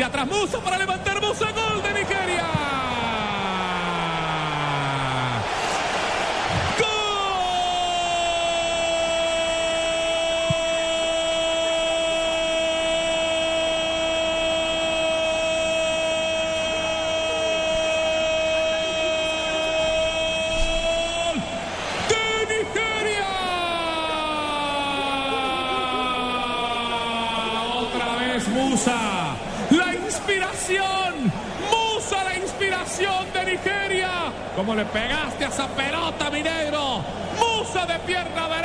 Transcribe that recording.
Hacia atrás Musa para levantar Musa. Gol de Nigeria. Otra vez Musa. Inspiración. Musa, la inspiración de Nigeria. ¿Cómo le pegaste a esa pelota, mi negro? Musa de pierna derecha.